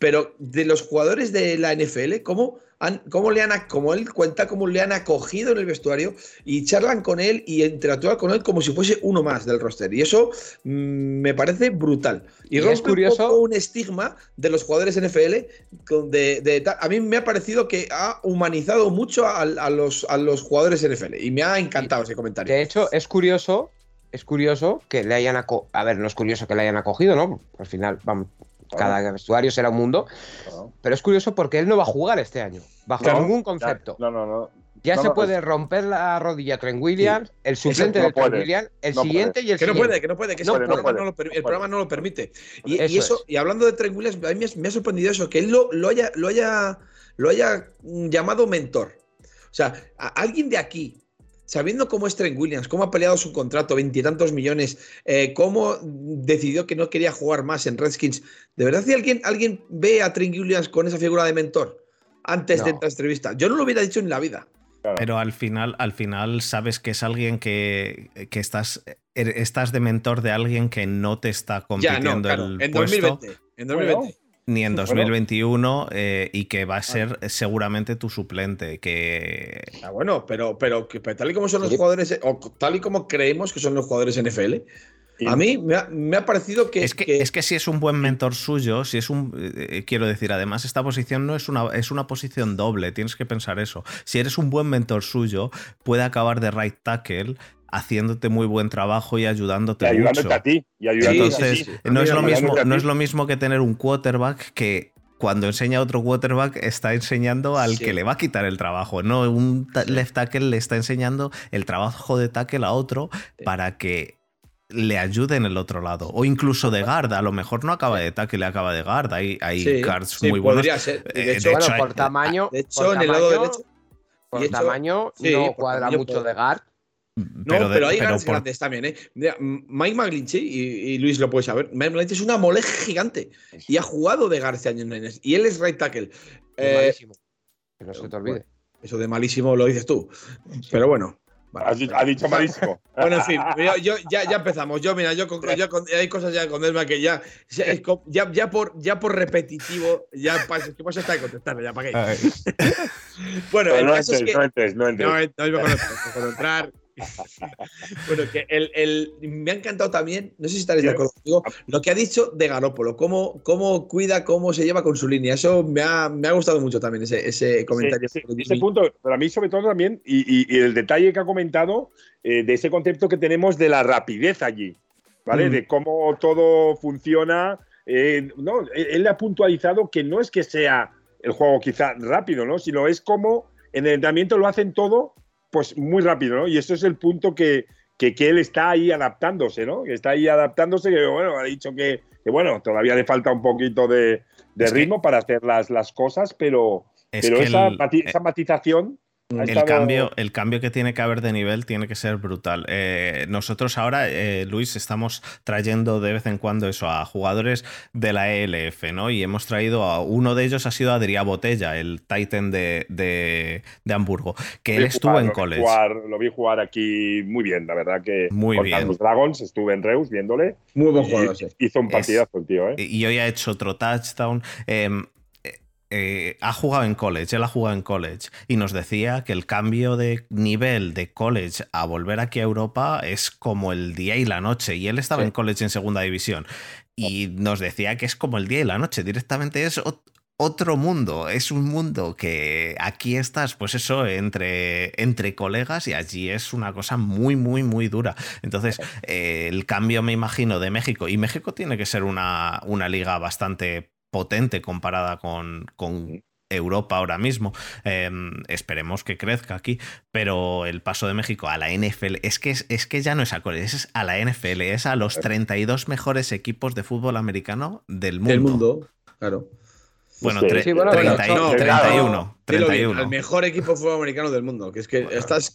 pero de los jugadores de la NFL, ¿cómo, han, cómo le han, como él cuenta, cómo le han acogido en el vestuario y charlan con él y interactúan con él como si fuese uno más del roster? Y eso mm, me parece brutal. Y, Y es rompe curioso- un poco un estigma de los jugadores NFL. De, a mí me ha parecido que ha humanizado mucho a, a los, a los jugadores NFL y me ha encantado ese comentario. de hecho, es curioso, es curioso que le hayan acogido. A ver, no es curioso que le hayan acogido, ¿no? Al final, vamos, cada vestuario será un mundo. Pero es curioso porque él no va a jugar este año, bajo ningún concepto. No, no, no. Ya No, se no, puede romper la rodilla Trent Williams, el suplente no de Trent puede, Williams, el no siguiente y el Que no siguiente. puede, que no puede, que eso el, puede, programa no no lo puede, per- el no puede. programa no lo permite. Y, Eso y eso, es. y hablando de Trent Williams, a mí me, ha sorprendido eso, que él lo, lo haya, lo haya, lo haya mm, llamado mentor. O sea, a- alguien de aquí, sabiendo cómo es Trent Williams, cómo ha peleado su contrato, veintitantos millones, eh, cómo decidió que no quería jugar más en Redskins, ¿de verdad si alguien, alguien ve a Trent Williams con esa figura de mentor antes de esta entrevista? Yo no lo hubiera dicho en la vida. Pero al final, al final sabes que es alguien que, que estás, er- estás de mentor de alguien que no te está Ya, compitiendo no, claro, el en puesto. 2020. En 2020. Ni en Bueno. 2021 eh, y que va a ser seguramente tu suplente. Que Ah, bueno, pero, pero, pero tal y como son los jugadores, o tal y como creemos que son los jugadores NFL, a mí me ha, me ha parecido que. es que, es que si es un buen mentor suyo, si es un. eh, quiero decir, además, esta posición no es una, es una posición doble, tienes que pensar eso. Si eres un buen mentor suyo, puede acabar de right tackle haciéndote muy buen trabajo y y ayudándote ayudándote mucho. a ti. Y ayudándote sí, a Entonces, ti. sí. no, es lo mismo, ayudándote no es lo mismo que tener un quarterback que cuando enseña a otro quarterback está enseñando al Sí. que le va a quitar el trabajo. No, un left tackle le está enseñando el trabajo de tackle a otro para que le ayude en el otro lado. O incluso de guard. A lo mejor no acaba de tackle, le acaba de guard. Hay, hay Sí, guards sí, muy buenos. podría ser. Y Eh, de de hecho, hecho, bueno, hay- por tamaño, de hecho, por en el lado tamaño- derecho. por y hecho- tamaño sí, no por cuadra tamaño mucho puede. de Gar. No, pero pero, hay pero grandes por- grandes también, ¿eh? Mira, Mike McGlinchey, y, y Luis lo puede saber, Mike McGlinchey es una mole gigante y ha jugado de Gar este año en Niners. Y él es right tackle. Eh, malísimo. Que no se te olvide. eso de malísimo lo dices tú. Pero bueno. vale. Ha dicho malísimo. Bueno, en fin, yo, yo- ya, ya empezamos. Yo, mira, yo, con- yo con- hay cosas ya con Desma que ya, ya, ya, ya por, ya por repetitivo, ya pasa que pasa está de contestarme, ya para qué. Bueno, Pero no caso es entres, que. no entres, no entres. No, no es mejor, es mejor entrar. bueno, que el, el- me ha encantado también, no sé si estaréis de acuerdo conmigo, lo que ha dicho de Garópolo, cómo, cómo cuida, cómo se lleva con su línea. Eso me ha, me ha gustado mucho también, ese, ese comentario. Sí, sí, ese punto, para mí sobre todo también, y, y- y el detalle que ha comentado eh, de ese concepto que tenemos de la rapidez allí, ¿vale? Mm. De cómo todo funciona. eh, no, él él ha puntualizado que no es que sea el juego quizá rápido, ¿no? Sino es como en el entrenamiento lo hacen todo, pues muy rápido, ¿no? Y eso es el punto que, que, que él está ahí adaptándose, ¿no? Que está ahí adaptándose, que bueno, ha dicho que, que, bueno, todavía le falta un poquito de, de Es que- ritmo para hacer las, las cosas, pero, es pero esa, el- mati- esa matización. El cambio, el cambio que tiene que haber de nivel tiene que ser brutal. Eh, nosotros ahora, eh, Luis, estamos trayendo de vez en cuando eso a jugadores de la ELF, ¿no? Y hemos traído a uno de ellos ha sido Adrián Botella, el Titan de, de- de Hamburgo, que él estuvo jugar, en lo college. jugar- lo vi jugar aquí muy bien, la verdad que Muy bien. los Dragons estuve en Reus viéndole. Muy buen jugador, sí. Hizo un Es- partidazo el tío, ¿eh? y hoy ha hecho otro touchdown. Eh, eh, ha jugado en college, él ha jugado en college y nos decía que el cambio de nivel de college a volver aquí a Europa es como el día y la noche y él estaba Sí. en college en segunda división y nos decía que es como el día y la noche, directamente es ot- otro mundo, es un mundo que aquí estás, pues eso, entre, entre colegas y allí es una cosa muy, muy, muy dura. Entonces, eh, el cambio, me imagino, de México, y México tiene que ser una, una liga bastante potente comparada con, con Europa ahora mismo. Eh, esperemos que crezca aquí, pero el paso de México a la NFL es que, es, es que ya no es a es a la NFL, es a los 32 mejores equipos de fútbol americano del mundo. Del mundo, claro. Bueno, Sí, sí, bueno, 30 y- no, 31. Dilo bien, 31. el mejor equipo de fútbol americano del mundo. Que es que estás,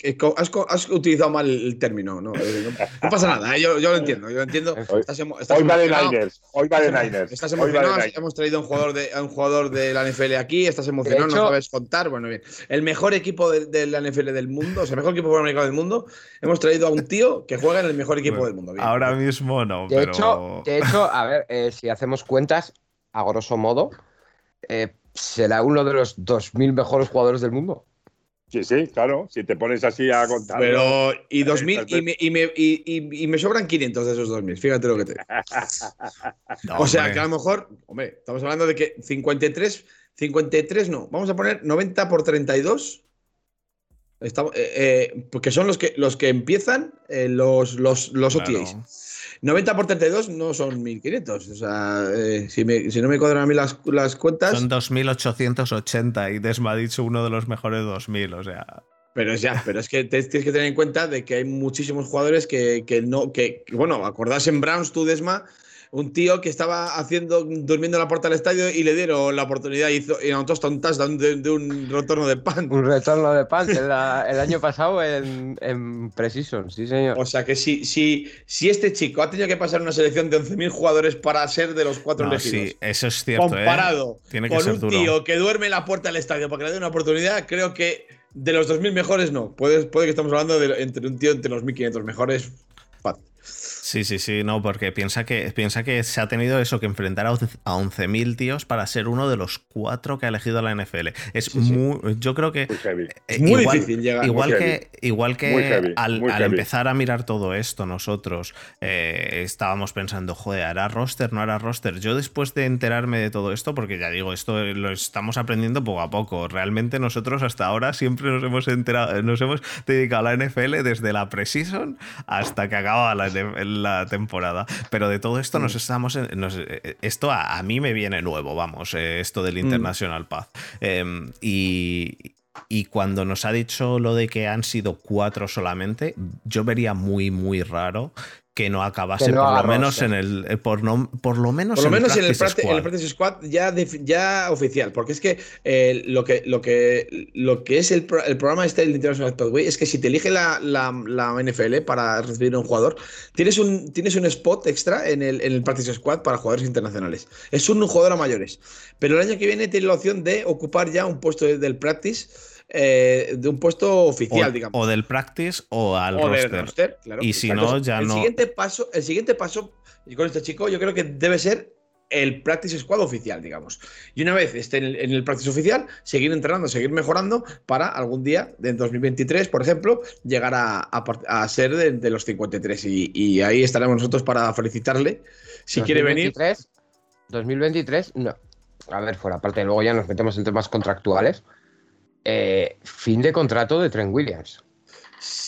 has, utilizado mal el término. No, Eh, no, pasa nada, eh, yo, yo lo entiendo. Yo lo entiendo. Hoy- Estás estás Hoy va de. Niners. Hoy va de Niners. Estás hoy va de emocionado, Niners. hemos traído a un jugador de, a un jugador de la NFL aquí, estás emocionado, hecho- no sabes contar. Bueno, bien. El mejor equipo de, de la NFL del mundo, o sea, el mejor equipo de fútbol americano del mundo, hemos traído a un tío que juega en el mejor equipo Bueno, del mundo. Bien. Ahora mismo no, De, pero. hecho, de hecho, a ver, eh, si hacemos cuentas, a grosso modo, eh, será uno de los 2.000 mejores jugadores del mundo. Sí, sí, claro. Si te pones así a contar. Pero, y 2000, Perfecto. y me, y, me, y, y- y me sobran 500 de esos 2000, fíjate lo que te digo. No, O sea, hombre. que a lo mejor, hombre, estamos hablando de que 53, 53 no, vamos a poner 90 por 32. Estamos, eh, eh, porque son los que, los que empiezan eh, los, los, los Claro. OTAs. 90 por 32 no son 1500. O sea, eh, si, me- si no me cuadran a mí las, las cuentas. Son 2.880 y Desma ha dicho uno de los mejores 2.000, o sea. Pero es ya, pero es que te- tienes que tener en cuenta de que hay muchísimos jugadores que, que no, que, bueno, acordás en Browns, tú, Desma, un tío que estaba haciendo, durmiendo en la puerta del estadio y le dieron la oportunidad y hizo y anotó hasta un touchdown de, de un retorno de pan. Un retorno de pan el, el año pasado en, en Precision, sí, señor. O sea que si, si, si este chico ha tenido que pasar una selección de 11.000 jugadores para ser de los cuatro No, elegidos, sí, eso es cierto. ¿eh? comparado Tiene que con ser un duro. tío que duerme en la puerta del estadio para que le dé una oportunidad, creo que de los 2.000 mejores no. Puede, puede que estamos hablando de entre un tío entre los 1.500 mejores. Fácil. Sí, sí, sí, no, porque piensa que, piensa que se ha tenido eso, que enfrentar a 11.000 tíos para ser uno de los cuatro que ha elegido la NFL. Es Sí, sí. muy. Yo creo que. Muy eh, muy igual, difícil llegar. Igual Muy que, heavy. igual que Muy heavy, al, muy al heavy. empezar a mirar todo esto nosotros eh, estábamos pensando, joder, ¿hará roster? ¿No hará roster? Yo después de enterarme de todo esto, porque ya digo, esto lo estamos aprendiendo poco a poco. Realmente nosotros hasta ahora siempre nos hemos enterado, nos hemos dedicado a la NFL desde la preseason hasta que acaba la, la temporada. Pero de todo esto Mm. nos estamos... en- nos- eh, esto a, a mí me viene nuevo, vamos, eh, esto Mm. del International Path. Eh, y, y cuando nos ha dicho lo de que han sido cuatro solamente, yo vería muy, muy raro que no acabase Que no por lo menos en el eh, por, no, por lo menos Por lo menos en el, practice practi- en el squad. Practice Squad ya, ya oficial, porque es que, eh, lo que lo que lo que es el, pro- el programa este del International Pathway es que si te elige la, la, la NFL para recibir a un jugador, tienes un, tienes un spot extra en el, en el Practice Squad para jugadores internacionales. Es un jugador a mayores. Pero el año que viene tiene la opción de ocupar ya un puesto de- del Practice, eh, de un puesto oficial, o, digamos. o del practice o al O del roster. roster, claro. Y si Exacto. no, ya el no- Siguiente paso, el siguiente paso, y con este chico, yo creo que debe ser el Practice Squad oficial, digamos. Y una vez esté en el, en el Practice oficial, seguir entrenando, seguir mejorando para algún día, en 2023, por ejemplo, llegar a, a ser de, de los 53. Y, y ahí estaremos nosotros para felicitarle. Si quiere venir. 2023, 2023, no. A ver, fuera aparte, luego ya nos metemos en temas contractuales. Eh, fin de contrato de Trent Williams.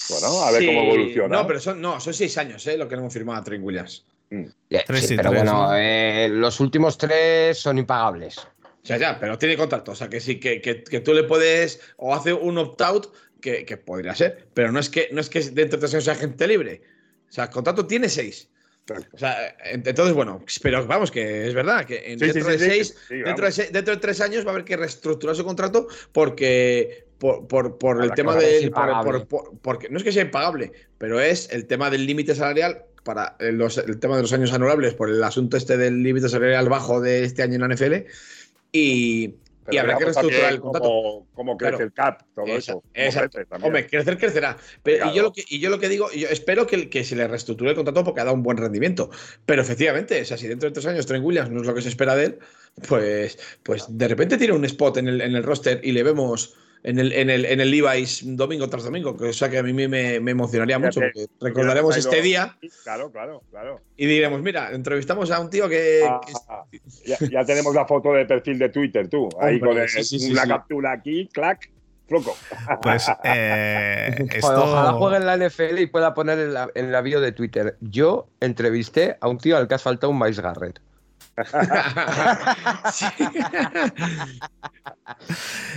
Bueno, a ver cómo evoluciona. No, pero son, no, son seis años, ¿eh? Lo que no hemos firmado a Trent Williams. Tres sí, y pero tres, bueno, ¿no? eh, los últimos tres son impagables. O sea, ya, pero tiene contrato. O sea, que sí, que, que- que tú le puedes. O hace un opt-out, que, que podría ser. Pero no es que, no es que dentro de tres años sea gente libre. O sea, el contrato tiene seis. O sea, ent- entonces, bueno, pero vamos, que es verdad que en- Sí, sí, dentro, sí, de sí, seis, sí, dentro, de vamos. seis- dentro de tres años va a haber que reestructurar su contrato porque. Por, por- por el tema del. por- porque, no es que sea impagable, pero es el tema del límite salarial para eh, los- el tema de los años anulables por el asunto este del límite salarial bajo de este año en la NFL. Y, Pero y habrá que reestructurar el contrato. Cómo, cómo crece Claro. el cap, todo eso. exacto. Hombre, crecer crecerá. Pero, y, yo lo que, y yo lo que digo, yo espero que, que se le reestructure el contrato porque ha dado un buen rendimiento. Pero efectivamente, o sea, si dentro de tres años Trent Williams no es lo que se espera de él, pues, pues de repente tiene un spot en el, en el roster y le vemos en el, en el, en el Levi's domingo tras domingo, que o sea que a mí me, me emocionaría mucho porque recordaremos este día Claro, claro, claro. y diremos, mira, entrevistamos a un tío que... Ah, que- ya, ya tenemos la foto de perfil de Twitter, tú. Ahí Hombre, con el- sí, sí, sí, una sí. captura aquí, clac, floco. Pues eh, esto... Ojalá juegue en la NFL y pueda poner en la, en la bio de Twitter. Yo entrevisté a un tío al que has faltado un Miles Garrett. Sí.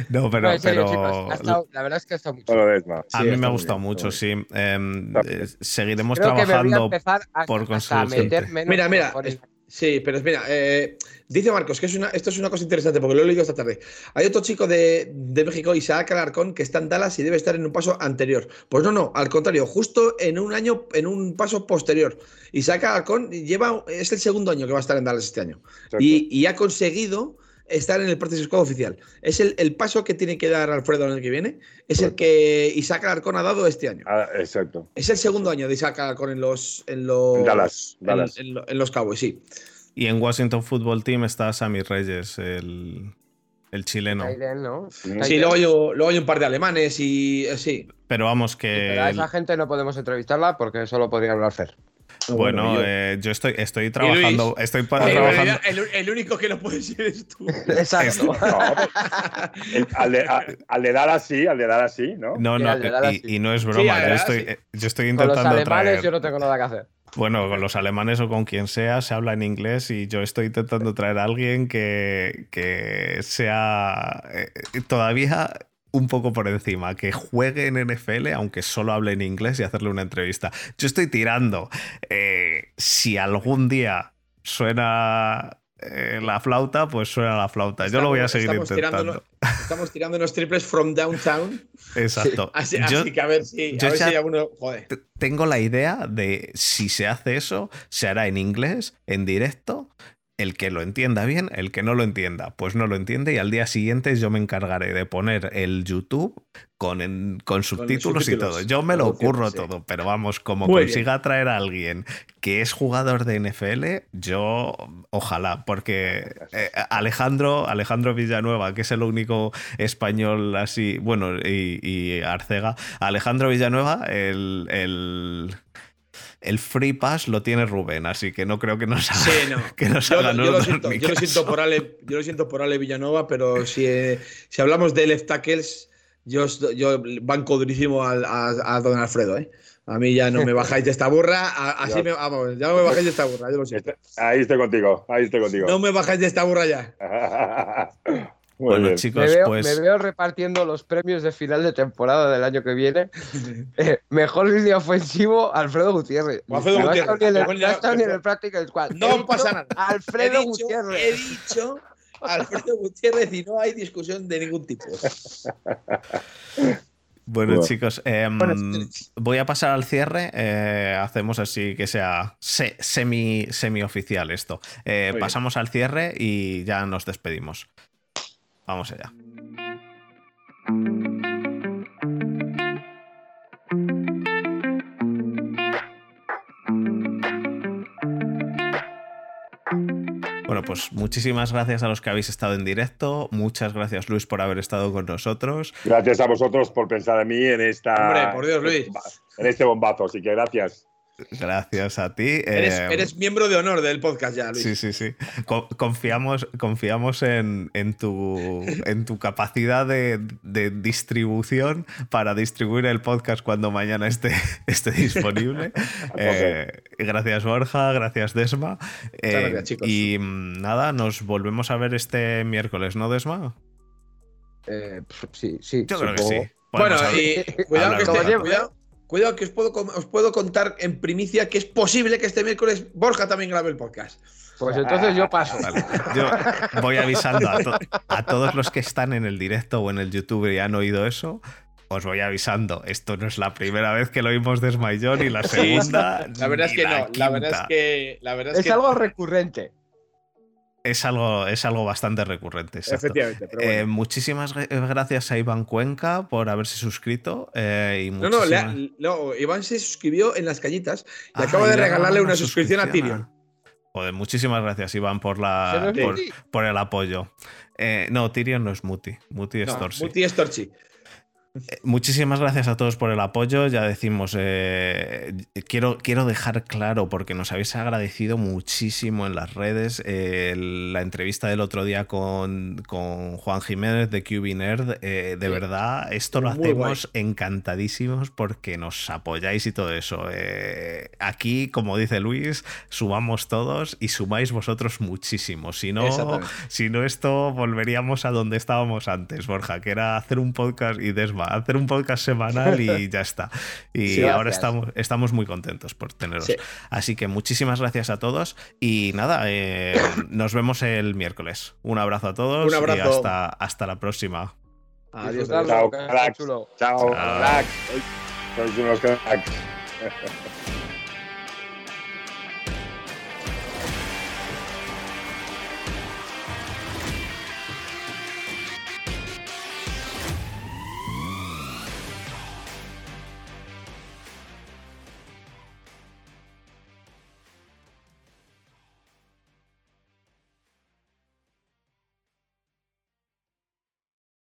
No, pero, No, en serio, pero chicos, ha estado- la verdad es que ha estado mucho. A Sí, mí me ha gustado bien, mucho, sí. Em, eh, seguiremos Creo que me voy a trabajando empezar a, por menos Mira, mira, por- es- sí, pero mira, eh, dice Marcos que es una, esto es una cosa interesante porque lo he leído esta tarde. Hay otro chico de, de México, Isaac Alarcón, que está en Dallas y debe estar en un paso anterior. Pues no, no, al contrario, justo en un año, en un paso posterior. Isaac Alarcón lleva, es el segundo año que va a estar en Dallas este año. Y ha conseguido estar en el Practice Squad oficial. Es el, el paso que tiene que dar Alfredo en el que viene. Es el que Isaac Alarcón ha dado este año. Ah, exacto. Es el segundo año de Isaac Alarcón en los, en los, En Dallas, en- Dallas. en lo- en los Cowboys, sí. Y en Washington Football Team está Sammy Reyes, el, el chileno. ¿no? Sí, luego hay, luego hay un par de alemanes y eh, sí. Pero vamos, Sí, que. pero a esa gente no podemos entrevistarla porque solo podría hablar Fer. Bueno, eh, yo estoy, estoy trabajando. Estoy pa- Eh, trabajando. el, el único que no puede ser es tú. Exacto. No, pues, el- al, de, a- al de dar así, al de dar así, ¿no? No, no, y, no es broma. de yo, estoy, eh, yo estoy Con los intentando alemanes traer. yo no tengo nada que hacer. Bueno, con los alemanes o con quien sea, se habla en inglés y yo estoy intentando traer a alguien que, que sea eh, todavía un poco por encima, que juegue en NFL, aunque solo hable en inglés y hacerle una entrevista. Yo estoy tirando. eh, si algún día suena eh, la flauta, pues suena la flauta. Yo lo voy a seguir Estamos intentando. Estamos tirando unos triples from downtown. Exacto. Así, Yo- así que a ver si, a ver si alguno. Joder. tengo la idea de si se hace eso, se hará en inglés, en directo El que lo entienda bien, el que no lo entienda, pues no lo entiende y al día siguiente yo me encargaré de poner el YouTube con, con subtítulos y todo. Yo me lo ocurro todo, pero vamos, como consiga traer a alguien que es jugador de NFL, yo ojalá, porque eh, Alejandro, Alejandro Villanueva, que es el único español así, bueno, y, Arcega, Alejandro Villanueva, el, el Free Pass lo tiene Rubén, así que no creo que nos haga, que nos yo, lo siento, por Ale, yo lo siento por Ale Villanueva, pero si, eh, si hablamos de left tackles, yo, yo banco durísimo a, a, don Alfredo, ¿eh? A mí ya no me bajáis de esta burra, así me, vamos, ya no me bajáis de esta burra, yo lo siento. Ahí estoy contigo, ahí estoy contigo. No me bajáis de esta burra ya. bueno, chicos, me veo, pues... me veo repartiendo los premios de final de temporada del año que viene. Eh, mejor línea ofensivo, Alfredo Gutiérrez. Alfredo no Gutiérrez. Ha estado ni en el Practical Squad. No pasa nada. Alfredo Gutiérrez. He dicho Alfredo Gutiérrez y no hay discusión de ningún tipo. Bueno, chicos, em, voy a pasar al cierre. Eh, hacemos así que sea semi, semi oficial esto. Eh, pasamos al cierre y ya nos despedimos. Vamos allá. Bueno, pues muchísimas gracias a los que habéis estado en directo. Muchas gracias, Luis, por haber estado con nosotros. Gracias a vosotros por pensar en mí en esta. Hombre, por Dios, Luis. En este bombazo, así que gracias. Gracias a ti. Eres, eh, miembro de honor del podcast ya, Luis. Sí, sí, sí. Confiamos, confiamos en, tu, en tu capacidad de, distribución para distribuir el podcast cuando mañana esté, esté disponible. Eh, gracias, Borja. Gracias, Desma. Eh, gracias, chicos. Y mm, nada, nos volvemos a ver este miércoles, ¿no, Desma? sí, sí. Yo creo que sí. bueno, y cuidado, que cuidado, Cuidado que os puedo, os puedo contar en primicia que es posible que este miércoles Borja también grabe el podcast. Pues entonces yo paso. Yo voy avisando a, todos los que están en el directo o en el YouTube y han oído eso. Os voy avisando, esto no es la primera vez que lo oímos de Smayón y la segunda. la verdad es que no, la verdad es que. La verdad es, algo recurrente es algo, es algo bastante recurrente. Efectivamente. Eh, muchísimas gracias a Iván Cuenca por haberse suscrito. Eh, y no, no, Iván se suscribió en las callitas y acabo ah, de regalarle una, suscripción, a Tyrion. Joder, muchísimas gracias, Iván, por, la, por, el apoyo. Eh, no, Tyrion no es Muti. Muti es Torchi. Muti es Torchi. Eh, muchísimas gracias a todos por el apoyo. Ya decimos, eh, quiero, quiero dejar claro, porque nos habéis agradecido muchísimo en las redes, eh, la entrevista del otro día con, con Juan Jiménez de QB Nerd. de verdad, esto lo hacemos encantadísimos porque nos apoyáis y todo eso. aquí, como dice Luis, sumamos todos y sumáis vosotros muchísimo. Si no, si no, esto volveríamos a donde estábamos antes, Borja, que era hacer un podcast y desma hacer un podcast semanal y ya está. Y ahora estamos, estamos muy contentos por teneros. Así que muchísimas gracias a todos y nada, eh, nos vemos el miércoles. Un abrazo a todos un y hasta, hasta la próxima. Adiós. Chao, Chao, Chao.